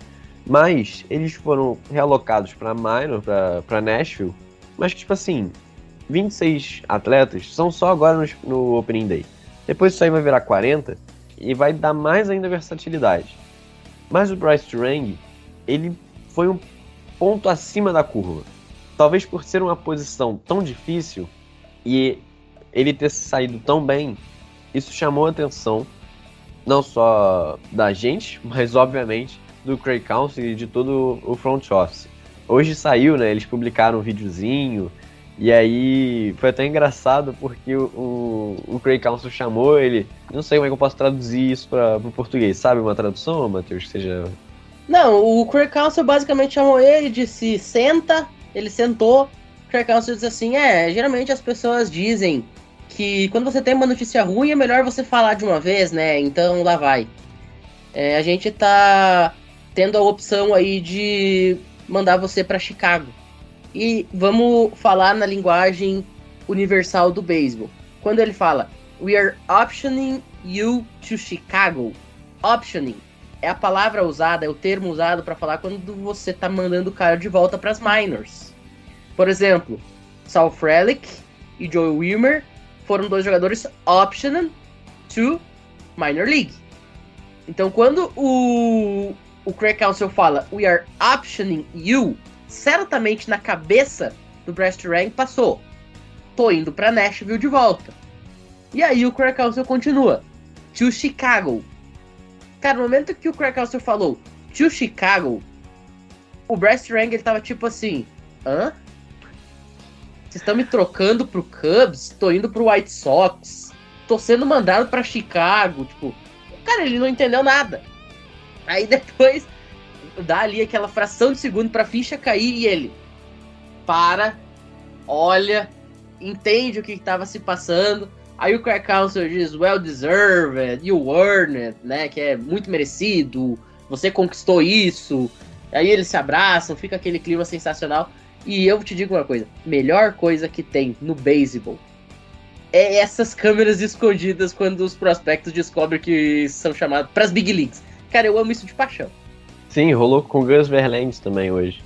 mas eles foram realocados para minor, para Nashville. Mas que, tipo assim, 26 atletas são só agora no, no Opening Day. Depois isso aí vai virar 40 e vai dar mais ainda versatilidade. Mas o Bryce Turang, ele foi um ponto acima da curva. Talvez por ser uma posição tão difícil e ele ter saído tão bem, isso chamou a atenção não só da gente, mas obviamente do Craig Council e de todo o front office. Hoje saiu, né? Eles publicaram um videozinho e aí foi até engraçado porque o, o, o Craig Council chamou ele. Não sei como é que eu posso traduzir isso para o português. Sabe uma tradução, Matheus? Que seja. Não, o Craig Council basicamente chamou ele, disse senta, ele sentou. O Craig Council disse assim: é, geralmente as pessoas dizem que quando você tem uma notícia ruim é melhor você falar de uma vez, né? Então lá vai. É, a gente tá tendo a opção aí de mandar você para Chicago. E vamos falar na linguagem universal do beisebol. Quando ele fala We are optioning you to Chicago. Optioning é a palavra usada, é o termo usado para falar quando você tá mandando o cara de volta para as minors. Por exemplo, Sal Frelick e Joe Wilmer foram dois jogadores optioned to minor league. Então, quando o, o Craig Council fala We are optioning you, certamente na cabeça do Breast Rank passou. Tô indo para Nashville de volta. E aí o Craig Council continua. To Chicago. Cara, no momento que o Craig Council falou to Chicago, o Breast Rank ele tava tipo assim: hã? Vocês estão me trocando pro Cubs? Tô indo pro White Sox. Tô sendo mandado para Chicago. Tipo, cara, ele não entendeu nada. Aí depois dá ali aquela fração de segundo pra ficha cair e ele para, olha, entende o que estava se passando. Aí o Craig Council diz, well deserved, you earned it, né? Que é muito merecido, você conquistou isso. Aí eles se abraçam, fica aquele clima sensacional. E eu te digo uma coisa: melhor coisa que tem no beisebol é essas câmeras escondidas quando os prospectos descobrem que são chamados para as big leagues. Cara, eu amo isso de paixão. Sim, rolou com o Gus Verlander também hoje.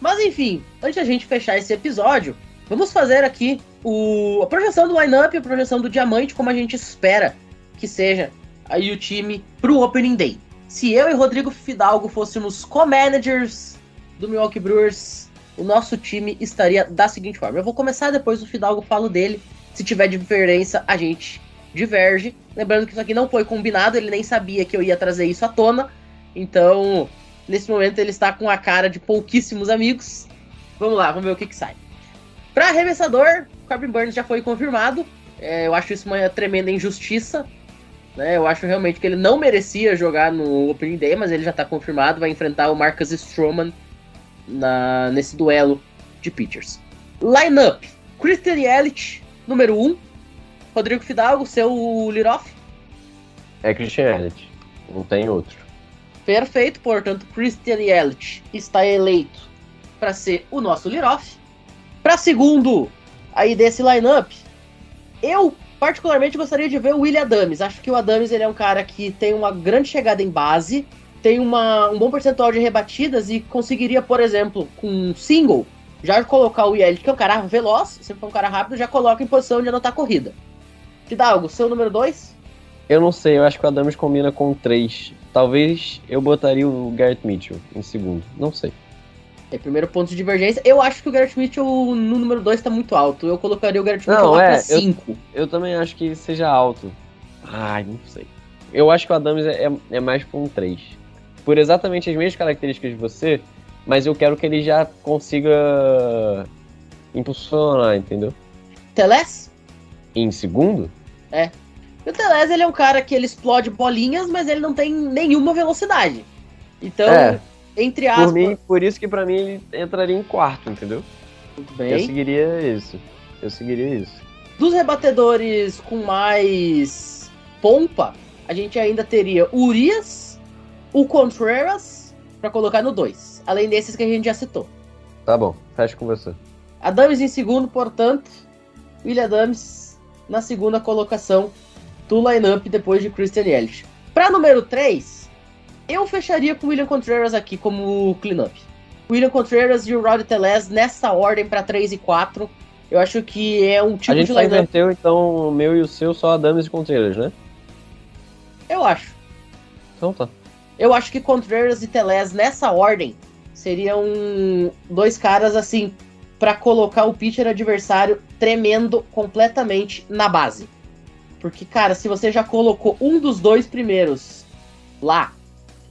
Mas enfim, antes da gente fechar esse episódio, vamos fazer aqui o, a projeção do lineup, a projeção do diamante, como a gente espera que seja aí o time pro Opening Day. Se eu e Rodrigo Fidalgo fôssemos co-managers do Milwaukee Brewers, o nosso time estaria da seguinte forma. Eu vou começar depois o Fidalgo falo dele. Se tiver diferença, a gente diverge. Lembrando que isso aqui não foi combinado, ele nem sabia que eu ia trazer isso à tona. Então, nesse momento, ele está com a cara de pouquíssimos amigos. Vamos lá, vamos ver o que, que sai. Para arremessador, Corbin Burns já foi confirmado. É, eu acho isso uma tremenda injustiça. Né? Eu acho realmente que ele não merecia jogar no Opening Day, mas ele já está confirmado. Vai enfrentar o Marcus Stroman na, nesse duelo de pitchers. Lineup: Christian Yelich, número 1. Rodrigo Fidalgo, seu lead-off. É Christian Elliott, não tem outro. Perfeito, portanto, Christian Yelich está eleito para ser o nosso lead-off. Para segundo aí desse lineup, eu particularmente gostaria de ver o William Adams. Acho que o Adams ele é um cara que tem uma grande chegada em base, tem uma, um bom percentual de rebatidas e conseguiria, por exemplo, com um single, já colocar o Yelich, que é um cara veloz, sempre foi um cara rápido, já coloca em posição de anotar corrida. Fidalgo, seu número 2? Eu não sei, eu acho que o Adams combina com 3. Talvez eu botaria o Garrett Mitchell em segundo, não sei. É primeiro ponto de divergência. Eu acho que o Garrett Mitchell no número 2 está muito alto. Eu colocaria o Garrett Mitchell Não, lá é, pra eu- 5. Eu também acho que seja alto. Ai, não sei. Eu acho que o Adams é, é- é mais pra um 3. Por exatamente as mesmas características de você, mas eu quero que ele já consiga impulsionar, entendeu? Teles? Em segundo? E o Teles ele é um cara que ele explode bolinhas, mas ele não tem nenhuma velocidade. Então, É. entre aspas, Por, mim, por isso que pra mim ele entraria em quarto, entendeu? muito Eu bem. seguiria isso. Eu seguiria isso. Dos rebatedores com mais pompa, a gente ainda teria o Urias, o Contreras, pra colocar no 2. Além desses que a gente já citou. Tá bom, fecha com você. Adams em segundo, portanto, William Adams na segunda colocação do lineup depois de Christian Yelich. Para número 3, eu fecharia com o William Contreras aqui como cleanup. William Contreras e o Rod Teles nessa ordem para 3 e 4. Eu acho que é um tipo a gente de só lineup. inverteu, então, o meu e o seu, só Adams e Contreiras, né? Eu acho. Então tá. Eu acho que Contreras e Teles nessa ordem seriam dois caras assim para colocar o pitcher adversário tremendo completamente na base. Porque, cara, se você já colocou um dos dois primeiros lá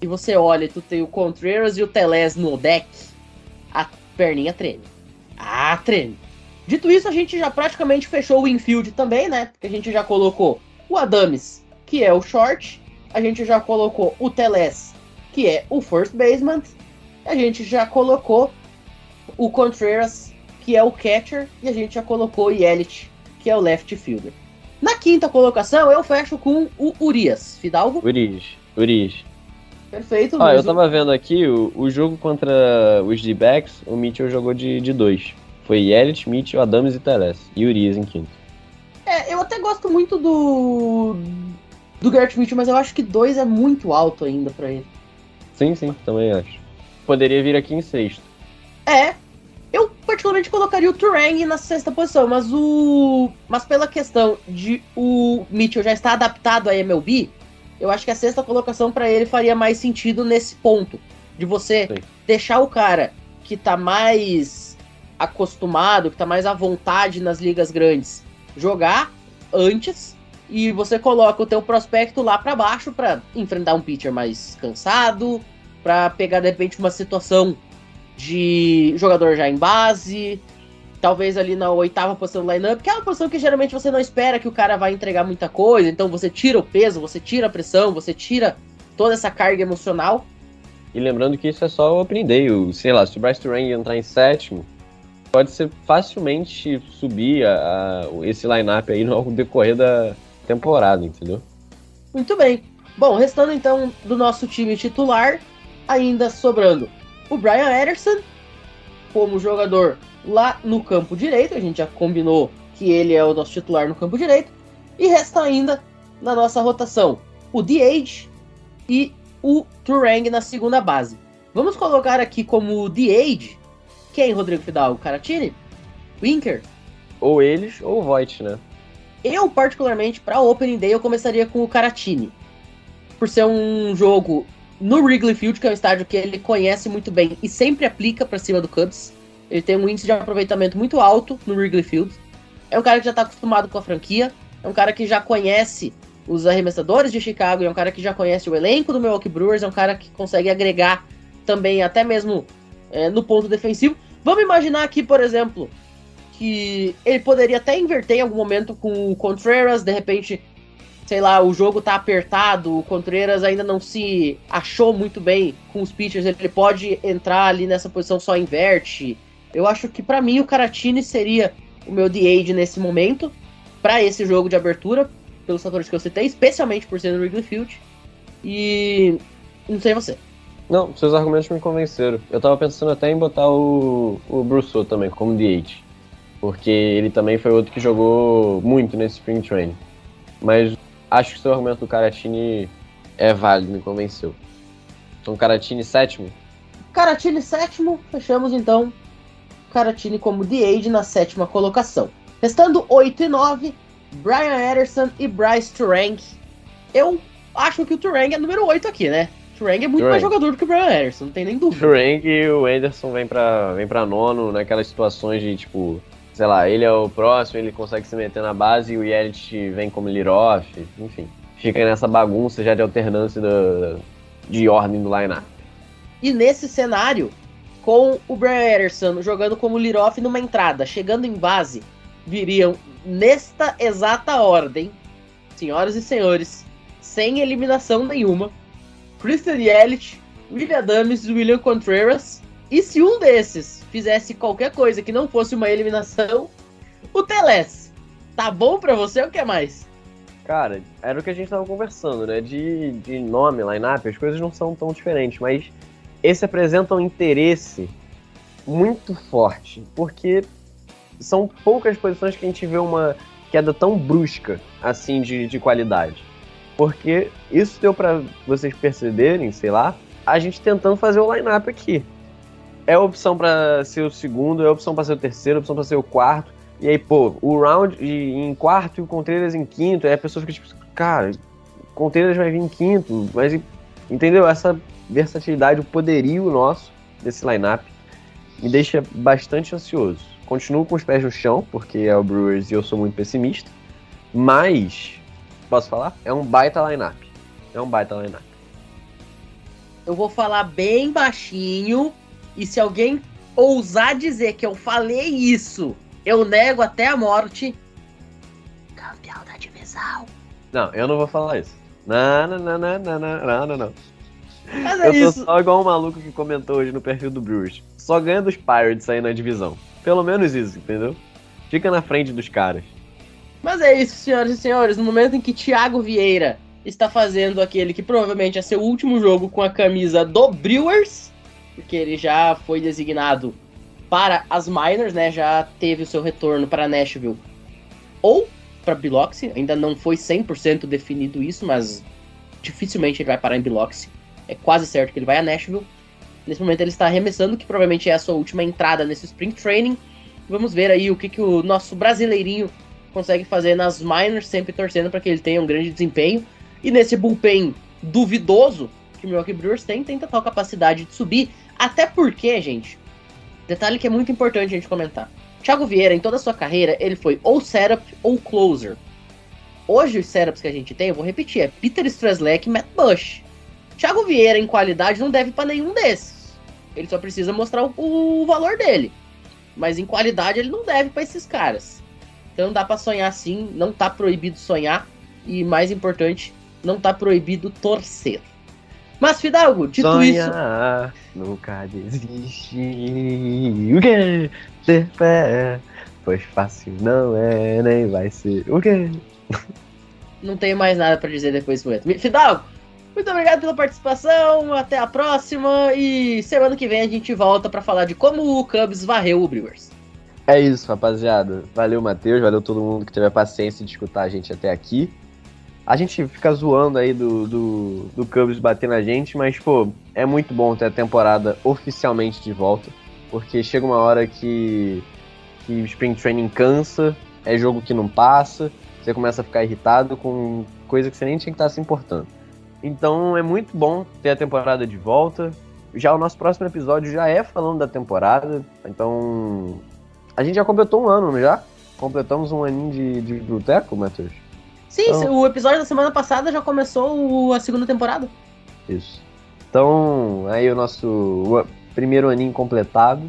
e você olha e tu tem o Contreras e o Teles no deck, a perninha treme. Ah, treme. Dito isso, a gente já praticamente fechou o infield também, né? Porque a gente já colocou o Adams, que é o short, a gente já colocou o Teles, que é o first baseman, a gente já colocou o Contreras, que é o catcher, e a gente já colocou o Yelich, que é o left fielder. quinta colocação, eu fecho com o Urias. Fidalgo? Urias. Urias. Perfeito. Ah, eu tava vendo aqui o, o jogo contra os D-backs, o Mitchell jogou de, de dois. Foi Yelich, Mitchell, Adams e Teles. E Urias em quinto. É, eu até gosto muito do. Do Garrett Mitchell, mas eu acho que dois é muito alto ainda pra ele. Sim, sim, também acho. Poderia vir aqui em sexto. É. Eu particularmente colocaria o Turang na sexta posição, mas o. Mas pela questão de o Mitchell já estar adaptado à MLB, eu acho que a sexta colocação pra ele faria mais sentido nesse ponto. De você Sim. deixar o cara que tá mais acostumado, que tá mais à vontade nas ligas grandes, jogar antes e você coloca o teu prospecto lá pra baixo pra enfrentar um pitcher mais cansado, pra pegar de repente uma situação de jogador já em base, talvez ali na oitava posição do lineup, que é uma posição que geralmente você não espera que o cara vai entregar muita coisa, então você tira o peso, você tira a pressão, você tira toda essa carga emocional. E lembrando que isso é só o Opening Day. O, sei lá, se o Bryce Turang entrar em sétimo, pode ser facilmente subir a, a- esse lineup aí no decorrer da temporada, entendeu? Muito bem. Bom, restando então do nosso time titular, ainda sobrando o Brian Ederson como jogador lá no campo direito. A gente já combinou que ele é o nosso titular no campo direito. E resta ainda na nossa rotação o DH e o Turang na segunda base. Vamos colocar aqui como DH quem, Rodrigo Fidalgo? Caratini? Winker? Ou eles ou o Voight, né? Eu, particularmente, para Opening Day, eu começaria com o Caratini. Por ser um jogo no Wrigley Field, que é um estádio que ele conhece muito bem e sempre aplica para cima do Cubs. Ele tem um índice de aproveitamento muito alto no Wrigley Field. É um cara que já tá acostumado com a franquia. É um cara que já conhece os arremessadores de Chicago. É um cara que já conhece o elenco do Milwaukee Brewers. É um cara que consegue agregar também, até mesmo é, no ponto defensivo. Vamos imaginar aqui, por exemplo, que ele poderia até inverter em algum momento com o Contreras, de repente, sei lá, o jogo tá apertado, o Contreras ainda não se achou muito bem com os pitchers, ele pode entrar ali nessa posição só inverte. Eu acho que pra mim o Caratini seria o meu DH nesse momento, pra esse jogo de abertura, pelos fatores que eu citei, especialmente por ser no Wrigley Field. E não sei você. Não, seus argumentos me convenceram. Eu tava pensando até em botar o, o Brousseau também como DH. Porque ele também foi outro que jogou muito nesse Spring Training. Mas acho que o seu argumento do Caratini é válido, me convenceu. Então, Caratini sétimo? Caratini sétimo, fechamos então Caratini como DH na sétima colocação. Restando 8 e 9, Brian Ederson e Bryce Turang. Eu acho que o Turang é número 8 aqui, né? Turang é muito Turang. mais jogador do que o Brian Ederson, não tem nem dúvida. Frank e o Anderson vem pra, vem pra nono naquelas situações de tipo, sei lá, ele é o próximo, ele consegue se meter na base e o Yelich vem como lead-off, enfim. Fica nessa bagunça já de alternância da- de ordem do line-up. E nesse cenário, com o Brian Ederson jogando como lead-off numa entrada, chegando em base, viriam nesta exata ordem, senhoras e senhores, sem eliminação nenhuma, Christian Yelich, William Adams e William Contreras. E se um desses fizesse qualquer coisa que não fosse uma eliminação, o Teles. Tá bom pra você ou quer mais? Cara, era o que a gente tava conversando, né? De, de nome, line-up, as coisas não são tão diferentes, mas esse apresenta um interesse muito forte, porque são poucas posições que a gente vê uma queda tão brusca assim de, de qualidade. Porque isso deu pra vocês perceberem, sei lá, a gente tentando fazer o line-up aqui. É opção pra ser o segundo, é opção pra ser o terceiro, é opção pra ser o quarto. E aí, pô, o round em quarto e o Contreiras em quinto, aí a pessoa fica tipo, cara, o Contreiras vai vir em quinto, mas entendeu? Essa versatilidade, o poderio nosso desse lineup me deixa bastante ansioso. Continuo com os pés no chão, porque é o Brewers e eu sou muito pessimista, mas, posso falar? É um baita lineup. É um baita lineup. Eu vou falar bem baixinho. E se alguém ousar dizer que eu falei isso, eu nego até a morte. Campeão da divisão. Não, eu não vou falar isso. Não, não, não, não, não, não, não, não. Mas é eu é sou isso. só igual o maluco que comentou hoje no perfil do Brewers. Só ganha dos Pirates aí na divisão. Pelo menos isso, entendeu? Fica na frente dos caras. Mas é isso, senhoras e senhores. No momento em que Thiago Vieira está fazendo aquele que provavelmente é seu último jogo com a camisa do Brewers, porque ele já foi designado para as minors, né? Já teve o seu retorno para Nashville ou para Biloxi. Ainda não foi 100% definido isso, mas dificilmente ele vai parar em Biloxi. É quase certo que ele vai a Nashville. Nesse momento ele está arremessando, que provavelmente é a sua última entrada nesse Spring Training. Vamos ver aí o que, que o nosso brasileirinho consegue fazer nas minors, sempre torcendo para que ele tenha um grande desempenho. E nesse bullpen duvidoso que o Milwaukee Brewers tem, tem total capacidade de subir. Até porque, gente, detalhe que é muito importante a gente comentar. Thiago Vieira, em toda a sua carreira, ele foi ou setup ou closer. Hoje, os setups que a gente tem, eu vou repetir, é Peter Strzelecki e Matt Bush. Thiago Vieira, em qualidade, não deve para nenhum desses. Ele só precisa mostrar o, o, valor dele. Mas em qualidade, ele não deve para esses caras. Então dá para sonhar sim, não tá proibido sonhar. E mais importante, não tá proibido torcer. Mas, Fidalgo, dito Sonhar, isso. Nunca desiste. O quê? Ter fé. Pois fácil não é, nem vai ser. O quê? Não tenho mais nada para dizer depois do momento. Fidalgo, muito obrigado pela participação. Até a próxima. E semana que vem a gente volta para falar de como o Cubs varreu o Brewers. É isso, rapaziada. Valeu, Matheus. Valeu todo mundo que teve a paciência de escutar a gente até aqui. A gente fica zoando aí do, do, do Cubs bater na gente, mas, pô, é muito bom ter a temporada oficialmente de volta. Porque chega uma hora que, que Spring Training cansa, é jogo que não passa, você começa a ficar irritado com coisa que você nem tinha que estar se importando. Então é muito bom ter a temporada de volta. Já o nosso próximo episódio já é falando da temporada. Então. A gente já completou um ano, não já? Completamos um aninho de, de boteco, Matheus? Sim, então... o episódio da semana passada já começou a segunda temporada. Isso. Então, aí o nosso primeiro aninho completado.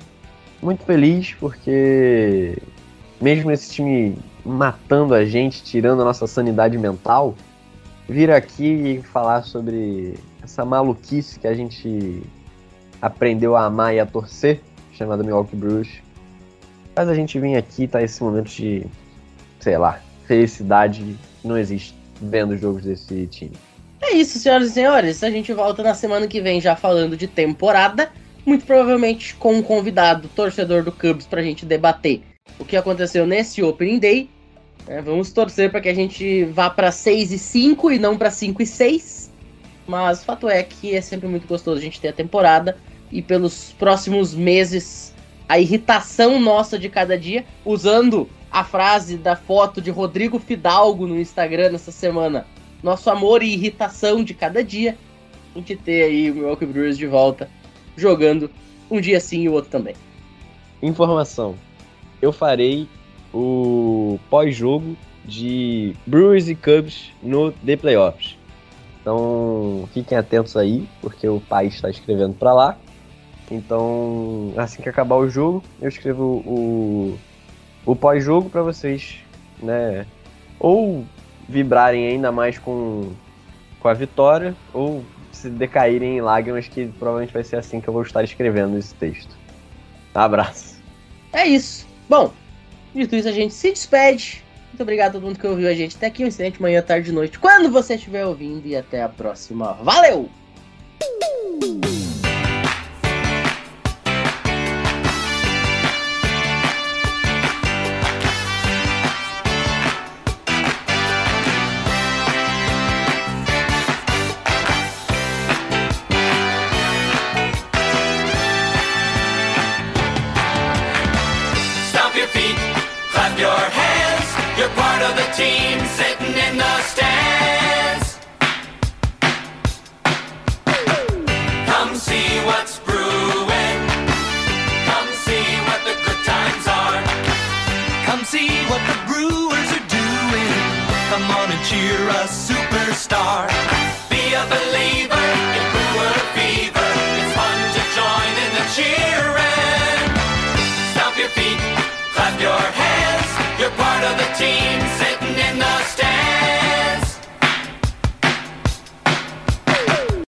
Muito feliz porque, mesmo esse time matando a gente, tirando a nossa sanidade mental, vir aqui e falar sobre essa maluquice que a gente aprendeu a amar e a torcer, chamada Milwaukee Brewers. Faz a gente vir aqui tá esse momento de, sei lá, felicidade não existe vendo os jogos desse time. É isso, senhoras e senhores. A gente volta na semana que vem já falando de temporada. Muito provavelmente com um convidado, torcedor do Cubs, pra gente debater o que aconteceu nesse Opening Day é, vamos torcer para que a gente vá para 6 e 5 e não para 5 e 6. Mas o fato é que é sempre muito gostoso a gente ter a temporada e pelos próximos meses a irritação nossa de cada dia, usando a frase da foto de Rodrigo Fidalgo no Instagram nessa semana. Nosso amor e irritação de cada dia. A gente ter aí o Milwaukee Brewers de volta jogando um dia sim e o outro também. Informação. Eu farei o pós-jogo de Brewers e Cubs no The Playoffs. Então fiquem atentos aí, porque o pai está escrevendo para lá. Então, assim que acabar o jogo, eu escrevo o, o pós-jogo para vocês, né? Ou vibrarem ainda mais com, com a vitória, ou se decaírem em lágrimas, que provavelmente vai ser assim que eu vou estar escrevendo esse texto. Abraço. É isso. Bom, Dito isso, a gente se despede. Muito obrigado a todo mundo que ouviu a gente até aqui. Um excelente manhã, tarde e noite. Quando você estiver ouvindo. E até a próxima. Valeu!